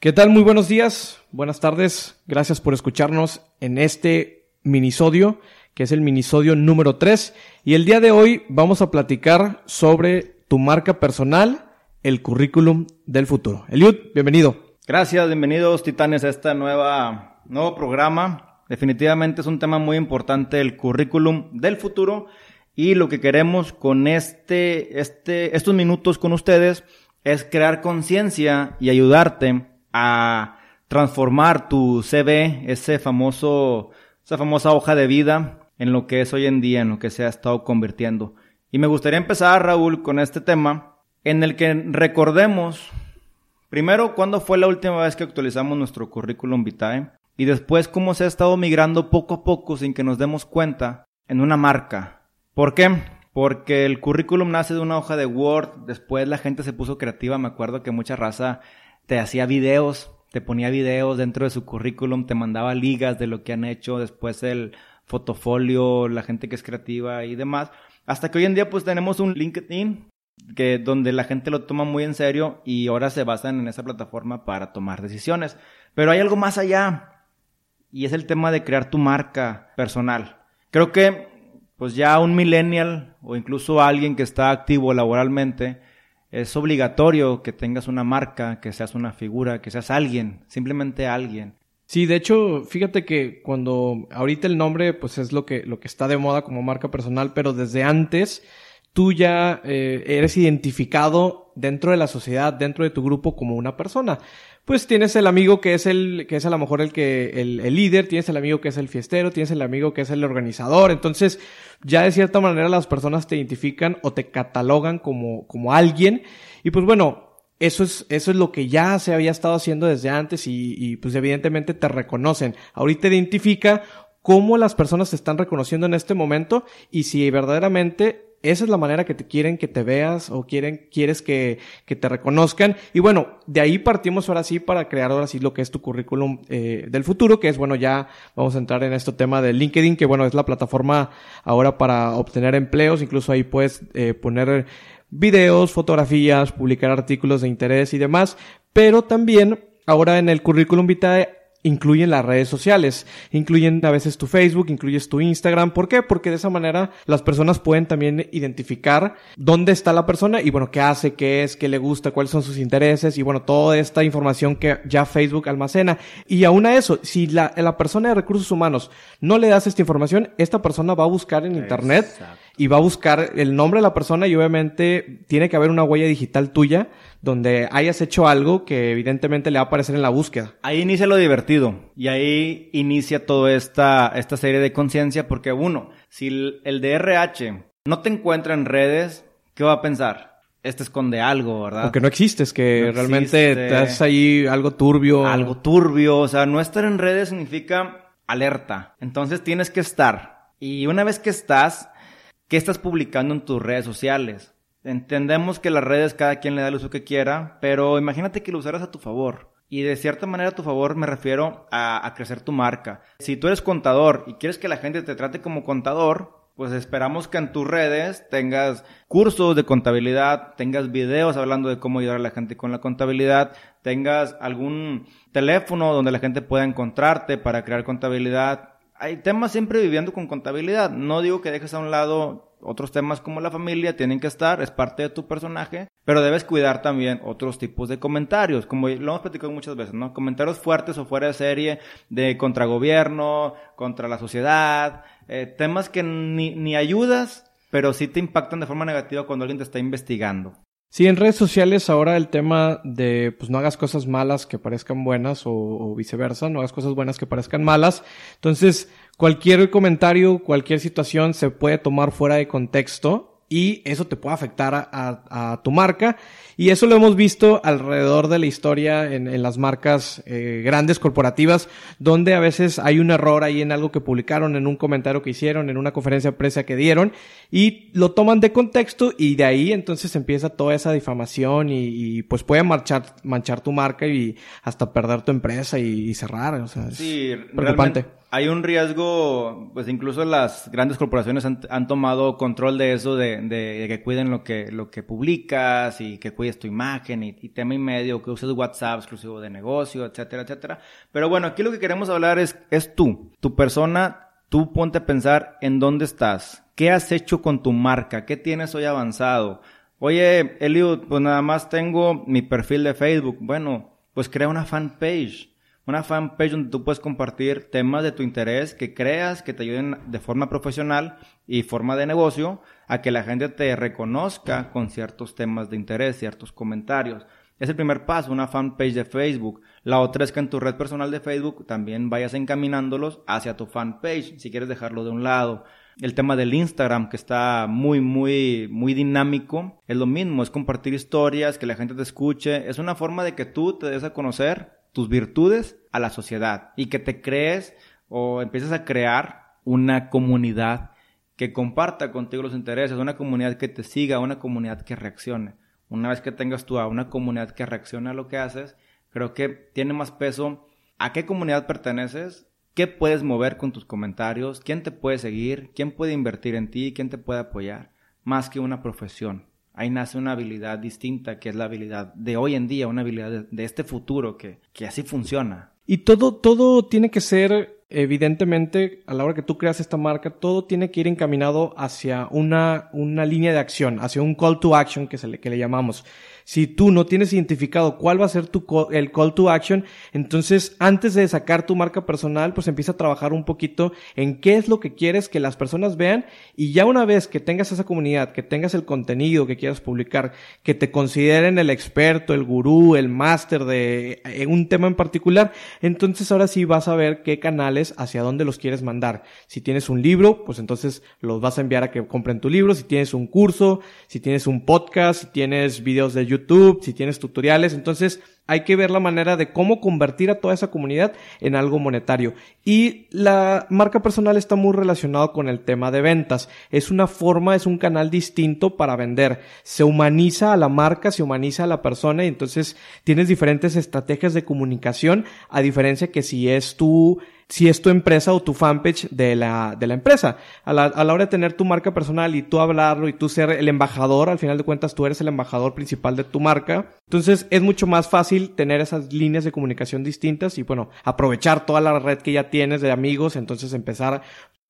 ¿Qué tal? Muy buenos días, buenas tardes. Gracias por escucharnos en este minisodio, que es el minisodio número 3. Y el día de hoy vamos a platicar sobre tu marca personal, el currículum del futuro. Eliud, bienvenido. Gracias, bienvenidos titanes a este nuevo programa. Definitivamente es un tema muy importante, el currículum del futuro. Y lo que queremos con este, este, estos minutos con ustedes es crear conciencia y ayudarte a transformar tu CV, ese famoso, esa famosa hoja de vida, en lo que es hoy en día, en lo que se ha estado convirtiendo. Y me gustaría empezar, Raúl, con este tema, en el que recordemos, primero, cuándo fue la última vez que actualizamos nuestro currículum vitae, y después cómo se ha estado migrando poco a poco sin que nos demos cuenta en una marca. ¿Por qué? Porque el currículum nace de una hoja de Word, después la gente se puso creativa, me acuerdo que mucha raza te hacía videos, te ponía videos dentro de su currículum, te mandaba ligas de lo que han hecho, después el fotofolio, la gente que es creativa y demás. Hasta que hoy en día pues tenemos un LinkedIn que donde la gente lo toma muy en serio y ahora se basan en esa plataforma para tomar decisiones. Pero hay algo más allá y es el tema de crear tu marca personal. Creo que pues ya un millennial o incluso alguien que está activo laboralmente es obligatorio que tengas una marca, que seas una figura, que seas alguien, simplemente alguien. Sí, de hecho, fíjate que cuando ahorita el nombre pues es lo que, lo que está de moda como marca personal, pero desde antes tú ya eh, eres identificado dentro de la sociedad, dentro de tu grupo como una persona. Pues tienes el amigo que es el, que es a lo mejor el que, el, el líder, tienes el amigo que es el fiestero, tienes el amigo que es el organizador. Entonces, ya de cierta manera las personas te identifican o te catalogan como, como alguien. Y pues bueno, eso es, eso es lo que ya se había estado haciendo desde antes y, y pues evidentemente te reconocen. Ahorita identifica cómo las personas te están reconociendo en este momento y si verdaderamente esa es la manera que te quieren que te veas o quieren, quieres que, que te reconozcan. Y bueno, de ahí partimos ahora sí para crear ahora sí lo que es tu currículum eh, del futuro, que es bueno, ya vamos a entrar en este tema de LinkedIn, que bueno, es la plataforma ahora para obtener empleos, incluso ahí puedes eh, poner videos, fotografías, publicar artículos de interés y demás, pero también ahora en el currículum vitae incluyen las redes sociales, incluyen a veces tu Facebook, incluyes tu Instagram. ¿Por qué? Porque de esa manera las personas pueden también identificar dónde está la persona y bueno, qué hace, qué es, qué le gusta, cuáles son sus intereses y bueno, toda esta información que ya Facebook almacena. Y aún a eso, si la, la persona de recursos humanos no le das esta información, esta persona va a buscar en Internet y va a buscar el nombre de la persona y obviamente tiene que haber una huella digital tuya donde hayas hecho algo que evidentemente le va a aparecer en la búsqueda. Ahí inicia lo divertido y ahí inicia toda esta, esta serie de conciencia porque uno, si el, DRH no te encuentra en redes, ¿qué va a pensar? Este esconde algo, ¿verdad? O que no existes, que realmente te haces ahí algo turbio. Algo turbio, o sea, no estar en redes significa alerta. Entonces tienes que estar. Y una vez que estás, ¿qué estás publicando en tus redes sociales? Entendemos que las redes cada quien le da el uso que quiera, pero imagínate que lo usaras a tu favor. Y de cierta manera a tu favor me refiero a, crecer tu marca. Si tú eres contador y quieres que la gente te trate como contador, pues esperamos que en tus redes tengas cursos de contabilidad, tengas videos hablando de cómo ayudar a la gente con la contabilidad, tengas algún teléfono donde la gente pueda encontrarte para crear contabilidad. Hay temas siempre viviendo con contabilidad. No digo que dejes a un lado otros temas como la familia tienen que estar, es parte de tu personaje, pero debes cuidar también otros tipos de comentarios, como lo hemos platicado muchas veces, ¿no? Comentarios fuertes o fuera de serie de contra gobierno, contra la sociedad, eh, temas que ni, ni ayudas, pero sí te impactan de forma negativa cuando alguien te está investigando. Sí, en redes sociales ahora el tema de pues no hagas cosas malas que parezcan buenas o, o, viceversa, no hagas cosas buenas que parezcan malas. Entonces, cualquier comentario, cualquier situación se puede tomar fuera de contexto y eso te puede afectar a, a, tu marca. Y eso lo hemos visto alrededor de la historia en, en las marcas eh, grandes corporativas, donde a veces hay un error ahí en algo que publicaron, en un comentario que hicieron, en una conferencia de prensa que dieron, y lo toman de contexto y de ahí entonces empieza toda esa difamación y, y pues puede marchar, manchar tu marca y hasta perder tu empresa y, cerrar. O sea, sí, preocupante. Hay un riesgo, pues incluso las grandes corporaciones han, tomado control de eso, de, de, que cuiden lo que, lo que publicas y que cuides tu imagen y, tema y medio, que uses WhatsApp exclusivo de negocio, etcétera, etcétera. Pero bueno, aquí lo que queremos hablar es, es tú, tu persona, tú ponte a pensar en dónde estás, qué has hecho con tu marca, qué tienes hoy avanzado. Oye, Eliud, pues nada más tengo mi perfil de Facebook. Bueno, pues crea una fanpage una fanpage donde tú puedes compartir temas de tu interés que creas que te ayuden de forma profesional y forma de negocio a que la gente te reconozca con ciertos temas de interés, ciertos comentarios. Es el primer paso, una fanpage de Facebook. La otra es que en tu red personal de Facebook también vayas encaminándolos hacia tu fanpage, si quieres dejarlo de un lado. El tema del Instagram, que está muy, muy, muy dinámico, es lo mismo, es compartir historias, que la gente te escuche. Es una forma de que tú te des a conocer tus virtudes a la sociedad y que te crees o empieces a crear una comunidad que comparta contigo los intereses, una comunidad que te siga, una comunidad que reaccione. Una vez que tengas tú a una comunidad que reacciona a lo que haces, creo que tiene más peso a qué comunidad perteneces, qué puedes mover con tus comentarios, quién te puede seguir, quién puede invertir en ti, quién te puede apoyar, más que una profesión. Ahí nace una habilidad distinta, que es la habilidad de hoy en día, una habilidad de, este futuro que, que así funciona. Y todo, todo tiene que ser, evidentemente, a la hora que tú creas esta marca, todo tiene que ir encaminado hacia una, una línea de acción, hacia un call to action que, se le, que le llamamos. Si tú no tienes identificado cuál va a ser tu el call to action, entonces antes de sacar tu marca personal, pues empieza a trabajar un poquito en qué es lo que quieres que las personas vean y ya una vez que tengas esa comunidad, que tengas el contenido que quieras publicar, que te consideren el experto, el gurú, el máster de en un tema en particular, entonces ahora sí vas a ver qué canales hacia dónde los quieres mandar. Si tienes un libro, pues entonces los vas a enviar a que compren tu libro, si tienes un curso, si tienes un podcast, si tienes videos de YouTube, si tienes tutoriales. Entonces hay que ver la manera de cómo convertir a toda esa comunidad en algo monetario. Y la marca personal está muy relacionado con el tema de ventas. Es una forma, es un canal distinto para vender. Se humaniza a la marca, se humaniza a la persona y entonces tienes diferentes estrategias de comunicación a diferencia que si es tu si es tu empresa o tu fanpage de la, de la empresa. A la, a la, hora de tener tu marca personal y tú hablarlo y tú ser el embajador, al final de cuentas tú eres el embajador principal de tu marca. Entonces es mucho más fácil tener esas líneas de comunicación distintas y bueno, aprovechar toda la red que ya tienes de amigos, entonces empezar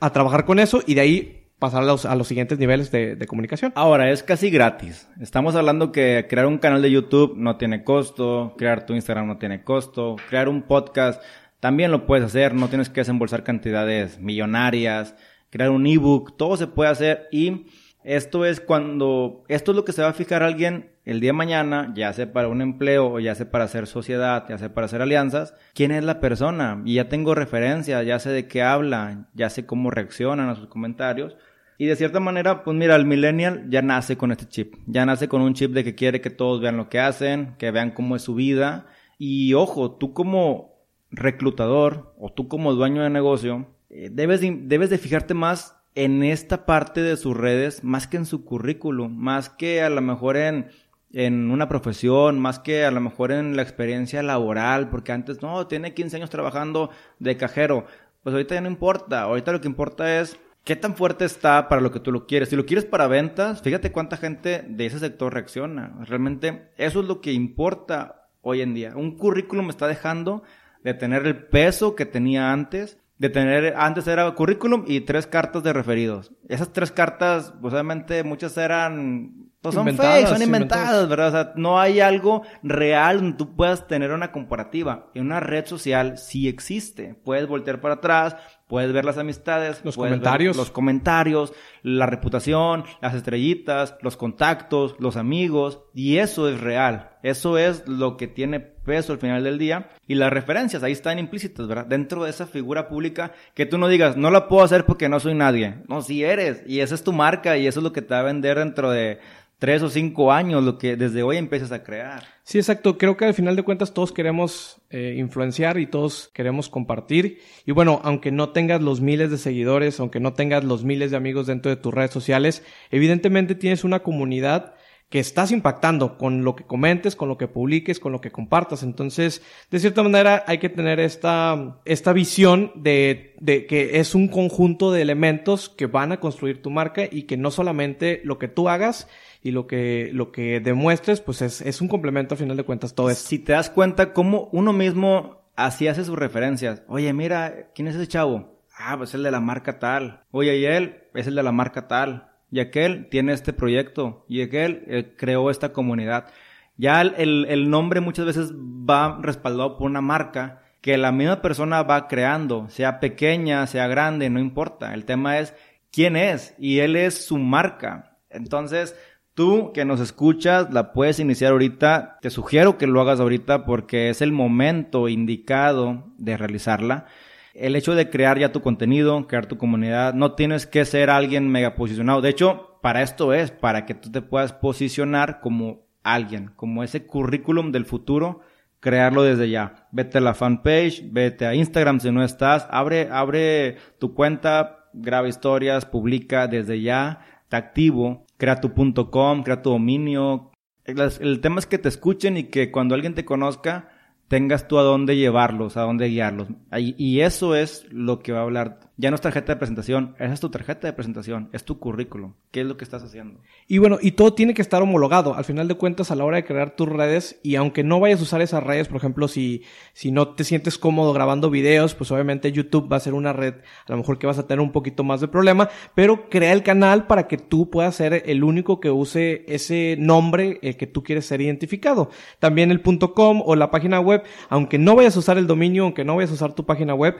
a trabajar con eso y de ahí pasar a los, a los siguientes niveles de, de, comunicación. Ahora, es casi gratis. Estamos hablando que crear un canal de YouTube no tiene costo, crear tu Instagram no tiene costo, crear un podcast también lo puedes hacer, no tienes que desembolsar cantidades millonarias, crear un ebook, todo se puede hacer y esto es cuando, esto es lo que se va a fijar alguien el día de mañana, ya sea para un empleo ya sea para hacer sociedad, ya sea para hacer alianzas, quién es la persona y ya tengo referencia, ya sé de qué habla, ya sé cómo reaccionan a sus comentarios. Y de cierta manera, pues mira, el millennial ya nace con este chip, ya nace con un chip de que quiere que todos vean lo que hacen, que vean cómo es su vida. Y ojo, tú como reclutador o tú como dueño de negocio, eh, debes, de, debes de fijarte más en esta parte de sus redes, más que en su currículum, más que a lo mejor en, en una profesión, más que a lo mejor en la experiencia laboral, porque antes, no, tiene 15 años trabajando de cajero. Pues ahorita ya no importa, ahorita lo que importa es qué tan fuerte está para lo que tú lo quieres. Si lo quieres para ventas, fíjate cuánta gente de ese sector reacciona. Realmente eso es lo que importa hoy en día. Un currículum está dejando de tener el peso que tenía antes, de tener, antes era currículum y tres cartas de referidos. Esas tres cartas, pues obviamente muchas eran, pues son fake, son inventadas, ¿verdad? O sea, no hay algo real donde tú puedas tener una comparativa. En una red social sí existe. Puedes voltear para atrás, puedes ver las amistades, los comentarios, los comentarios, la reputación, las estrellitas, los contactos, los amigos, y eso es real. Eso es lo que tiene peso al final del día. Y las referencias ahí están implícitas, ¿verdad? Dentro de esa figura pública que tú no digas, no la puedo hacer porque no soy nadie. No, si eres. Y esa es tu marca y eso es lo que te va a vender dentro de tres o cinco años, lo que desde hoy empiezas a crear. Sí, exacto. Creo que al final de cuentas todos queremos eh, influenciar y todos queremos compartir. Y bueno, aunque no tengas los miles de seguidores, aunque no tengas los miles de amigos dentro de tus redes sociales, evidentemente tienes una comunidad que estás impactando con lo que comentes, con lo que publiques, con lo que compartas. Entonces, de cierta manera, hay que tener esta, esta visión de, de que es un conjunto de elementos que van a construir tu marca y que no solamente lo que tú hagas y lo que, lo que demuestres, pues es, es un complemento al final de cuentas todo esto. Si te das cuenta cómo uno mismo así hace sus referencias. Oye, mira, ¿quién es ese chavo? Ah, pues es el de la marca tal. Oye, y él es el de la marca tal. Y aquel tiene este proyecto. Y aquel eh, creó esta comunidad. Ya el, el nombre muchas veces va respaldado por una marca que la misma persona va creando, sea pequeña, sea grande, no importa. El tema es quién es y él es su marca. Entonces, Tú que nos escuchas, la puedes iniciar ahorita. Te sugiero que lo hagas ahorita porque es el momento indicado de realizarla. El hecho de crear ya tu contenido, crear tu comunidad, no tienes que ser alguien mega posicionado. De hecho, para esto es, para que tú te puedas posicionar como alguien, como ese currículum del futuro, crearlo desde ya. Vete a la fanpage, vete a Instagram si no estás, abre, abre tu cuenta, graba historias, publica desde ya, te activo, crea tu.com, crea tu dominio. El, tema es que te escuchen y que cuando alguien te conozca, tengas tú a dónde llevarlos, a dónde guiarlos. Y eso es lo que va a hablar ya no es tarjeta de presentación, esa es tu tarjeta de presentación, es tu currículum, qué es lo que estás haciendo. Y bueno, y todo tiene que estar homologado, al final de cuentas a la hora de crear tus redes y aunque no vayas a usar esas redes, por ejemplo, si, si no te sientes cómodo grabando videos, pues obviamente YouTube va a ser una red, a lo mejor que vas a tener un poquito más de problema, pero crea el canal para que tú puedas ser el único que use ese nombre el que tú quieres ser identificado. También el .com o la página web, aunque no vayas a usar el dominio, aunque no vayas a usar tu página web,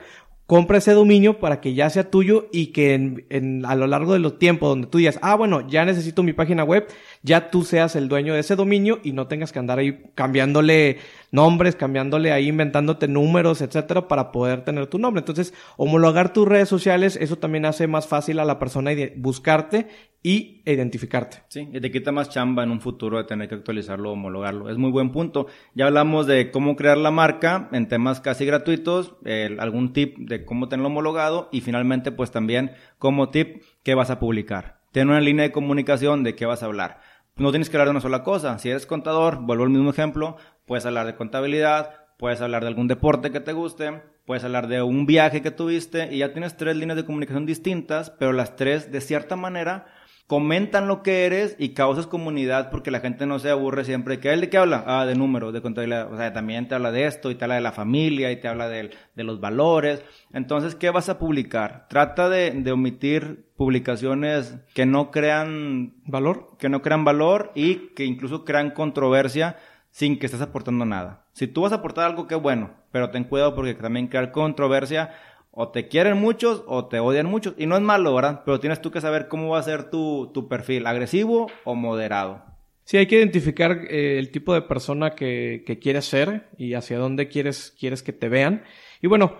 compra ese dominio para que ya sea tuyo y que en, a lo largo de los tiempos donde tú digas, ah, bueno, ya necesito mi página web, ya tú seas el dueño de ese dominio y no tengas que andar ahí cambiándole nombres, cambiándole ahí, inventándote números, etcétera, para poder tener tu nombre. Entonces, homologar tus redes sociales, eso también hace más fácil a la persona buscarte y identificarte. Sí, y te quita más chamba en un futuro de tener que actualizarlo homologarlo. Es muy buen punto. Ya hablamos de cómo crear la marca en temas casi gratuitos, algún tip de cómo tenerlo homologado y finalmente pues también como tip qué vas a publicar. Tener una línea de comunicación de qué vas a hablar. No tienes que hablar de una sola cosa. Si eres contador, vuelvo al mismo ejemplo, puedes hablar de contabilidad, puedes hablar de algún deporte que te guste, puedes hablar de un viaje que tuviste y ya tienes tres líneas de comunicación distintas, pero las tres de cierta manera comentan lo que eres y causas comunidad porque la gente no se aburre siempre. ¿Qué él de qué habla? Ah, de números, de contabilidad. O sea, también te habla de esto y te habla de la familia y te habla de, de los valores. Entonces, ¿qué vas a publicar? Trata de, de, omitir publicaciones que no crean valor, que no crean valor y que incluso crean controversia sin que estés aportando nada. Si tú vas a aportar algo, qué bueno, pero ten cuidado porque también crear controversia o te quieren muchos o te odian muchos. Y no es malo, ¿verdad? Pero tienes tú que saber cómo va a ser tu, tu perfil, agresivo o moderado. Sí, hay que identificar eh, el tipo de persona que, que, quieres ser y hacia dónde quieres, quieres que te vean. Y bueno,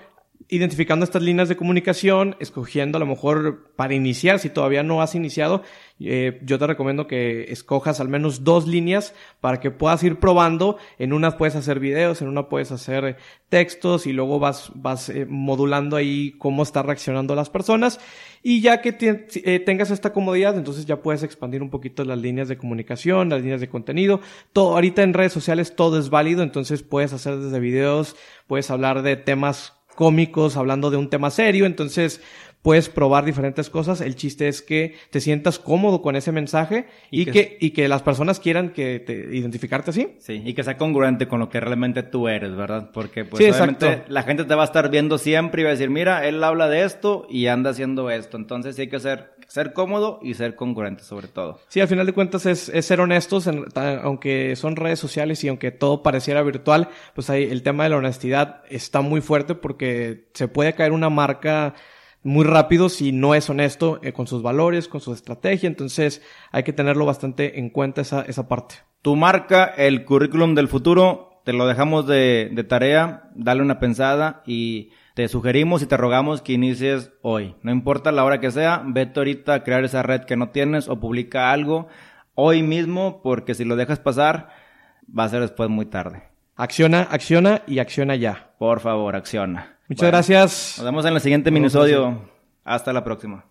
identificando estas líneas de comunicación, escogiendo a lo mejor para iniciar, si todavía no has iniciado, eh, yo te recomiendo que escojas al menos dos líneas para que puedas ir probando. En una puedes hacer videos, en una puedes hacer textos y luego vas, vas eh, modulando ahí cómo está reaccionando las personas. Y ya que eh, tengas esta comodidad, entonces ya puedes expandir un poquito las líneas de comunicación, las líneas de contenido. Todo, ahorita en redes sociales todo es válido, entonces puedes hacer desde videos, puedes hablar de temas cómicos hablando de un tema serio, entonces puedes probar diferentes cosas. El chiste es que te sientas cómodo con ese mensaje y, que, y que las personas quieran que te identificarte así. Sí, y que sea congruente con lo que realmente tú eres, ¿verdad? Porque pues obviamente la gente te va a estar viendo siempre y va a decir, mira, él habla de esto y anda haciendo esto. Entonces sí hay que ser, ser cómodo y ser congruente sobre todo. Sí, al final de cuentas es, es ser honestos, aunque son redes sociales y aunque todo pareciera virtual, pues ahí el tema de la honestidad está muy fuerte porque se puede caer una marca muy rápido si no es honesto eh, con sus valores, con su estrategia. Entonces hay que tenerlo bastante en cuenta esa, esa parte. Tu marca, el currículum del futuro, te lo dejamos de, de tarea, dale una pensada y te sugerimos y te rogamos que inicies hoy. No importa la hora que sea, vete ahorita a crear esa red que no tienes o publica algo hoy mismo porque si lo dejas pasar va a ser después muy tarde. Acciona, acciona y acciona ya. Por favor, acciona. Muchas gracias. Nos vemos en el siguiente minisodio. Hasta la próxima.